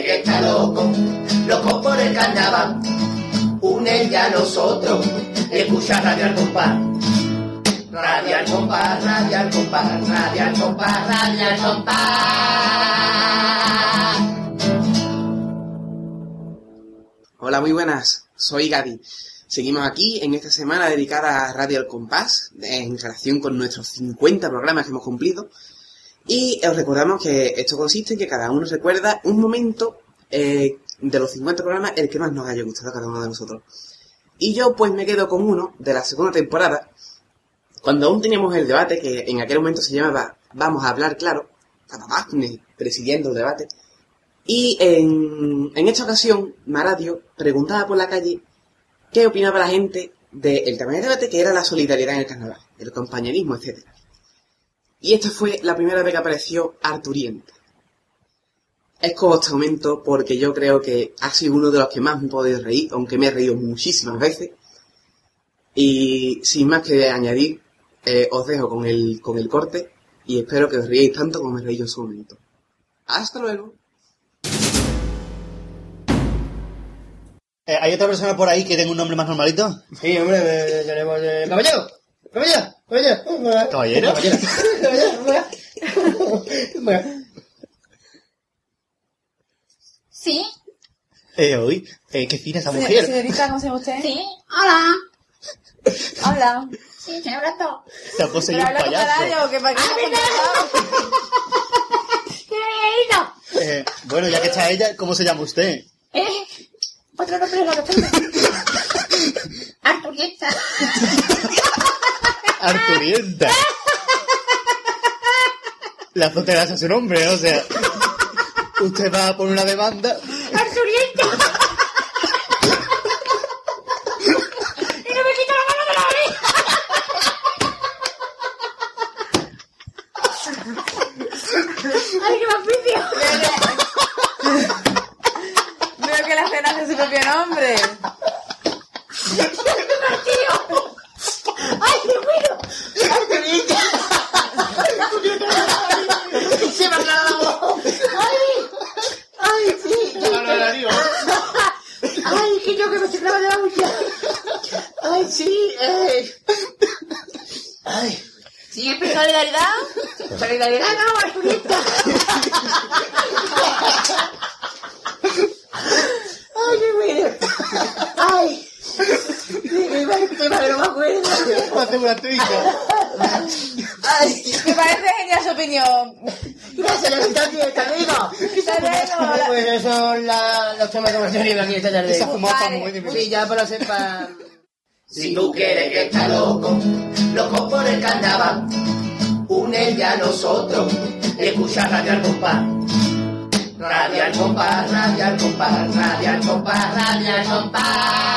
está loco, loco por el carnaval. Une ya a nosotros escucha Radio al compás. Radio al compás, radio al compás, radio al compás, radio al compás. Hola, muy buenas. Soy Gaby. Seguimos aquí en esta semana dedicada a Radio al Compás, en relación con nuestros 50 programas que hemos cumplido. Y os recordamos que esto consiste en que cada uno recuerda un momento eh, de los 50 programas el que más nos haya gustado a cada uno de nosotros. Y yo pues me quedo con uno de la segunda temporada, cuando aún teníamos el debate que en aquel momento se llamaba Vamos a hablar claro, estaba Daphne presidiendo el debate, y en, en esta ocasión Maradio preguntaba por la calle qué opinaba la gente del tema del debate que era la solidaridad en el carnaval, el compañerismo, etc. Y esta fue la primera vez que apareció Arturienta. Escojo este momento porque yo creo que ha sido uno de los que más me he podido reír, aunque me he reído muchísimas veces. Y sin más que añadir, eh, os dejo con el, con el corte y espero que os ríais tanto como me reí yo en su momento. Hasta luego. Eh, ¿Hay otra persona por ahí que tenga un nombre más normalito? Sí, hombre, tenemos... Eh, ¡Caballero! ¡Caballero! ¡Caballero! ¿Caballero? ¡Caballero! ¡Caballero! Sí. Eh, hoy, eh, qué fina esa Se- mujer. Señorita, ¿cómo se llama usted? Sí. Hola. Hola. Sí, señor Brato. Se ha poseído un Pero habla con payaso. radio, que para qué ¡Qué bonito! Eh, bueno, ya que está ella, ¿cómo se llama usted? ¿Eh? Otro nombre no lo tengo. Arturieta. Arturienta. La azotea hace su nombre, o sea. Usted va a poner una demanda. Arturieta. y no me quita la mano de la oreja. ¡Ay, qué maficio! Veo que la cena hace su propio nombre. ¡Ay, qué bueno! ¡Arturieta! ¡Se me ha aclarado la voz! ¡Ay! ¡Ay, sí! ¡Ay, que yo que me estoy clavando la uña! ¡Ay, sí! ¡Eh! ¡Ay! ¿Sigue solidaridad? ¡Solidaridad no, Arturieta! ¡Ay, qué bueno! ¡Ay! Me no me acuerdo. Hace una tuica. ¡Ay! Me parece genial su opinión. ¡Gracias, la distancia! ¡Hasta luego! Hasta luego. Pues esos son la- los temas que hemos tenido aquí esta tarde. Esa fumata Vale. muy difícil. Sí, ya para sepa... Si tú quieres que está loco, loco por el carnaval, une ya a nosotros y escucha Radio al compás. Radio al compás, radio al compás, radio al compás, radio al compás.